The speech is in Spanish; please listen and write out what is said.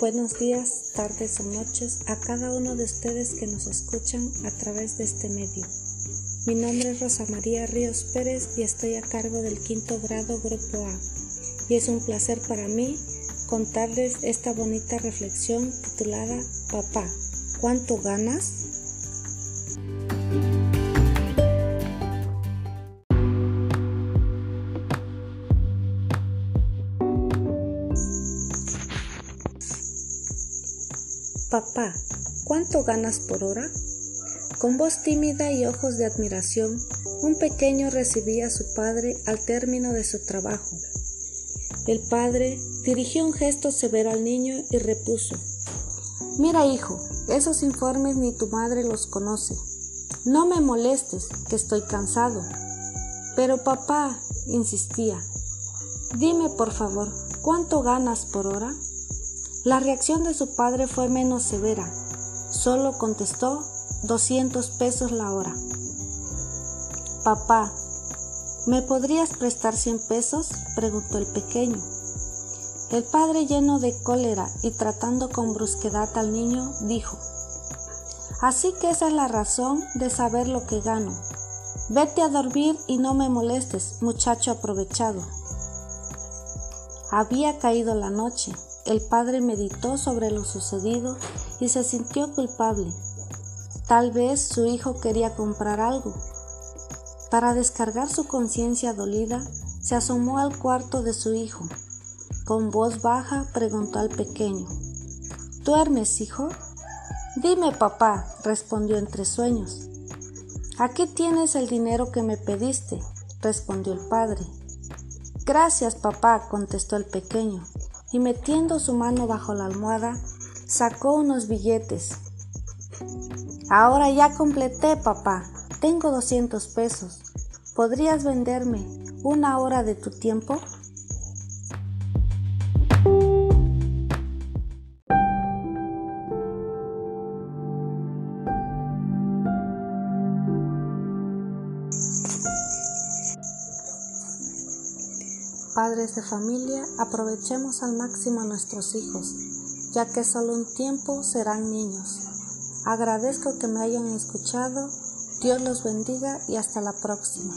Buenos días, tardes o noches a cada uno de ustedes que nos escuchan a través de este medio. Mi nombre es Rosa María Ríos Pérez y estoy a cargo del quinto grado Grupo A. Y es un placer para mí contarles esta bonita reflexión titulada Papá, ¿cuánto ganas? Papá, ¿cuánto ganas por hora? Con voz tímida y ojos de admiración, un pequeño recibía a su padre al término de su trabajo. El padre dirigió un gesto severo al niño y repuso, Mira hijo, esos informes ni tu madre los conoce. No me molestes, que estoy cansado. Pero papá, insistía, dime por favor, ¿cuánto ganas por hora? La reacción de su padre fue menos severa. Solo contestó 200 pesos la hora. Papá, ¿me podrías prestar 100 pesos? preguntó el pequeño. El padre, lleno de cólera y tratando con brusquedad al niño, dijo, Así que esa es la razón de saber lo que gano. Vete a dormir y no me molestes, muchacho aprovechado. Había caído la noche. El padre meditó sobre lo sucedido y se sintió culpable. Tal vez su hijo quería comprar algo. Para descargar su conciencia dolida, se asomó al cuarto de su hijo. Con voz baja preguntó al pequeño, ¿Duermes, hijo? Dime, papá, respondió entre sueños. Aquí tienes el dinero que me pediste, respondió el padre. Gracias, papá, contestó el pequeño y metiendo su mano bajo la almohada, sacó unos billetes. Ahora ya completé, papá. Tengo 200 pesos. ¿Podrías venderme una hora de tu tiempo? Padres de familia, aprovechemos al máximo a nuestros hijos, ya que solo un tiempo serán niños. Agradezco que me hayan escuchado, Dios los bendiga y hasta la próxima.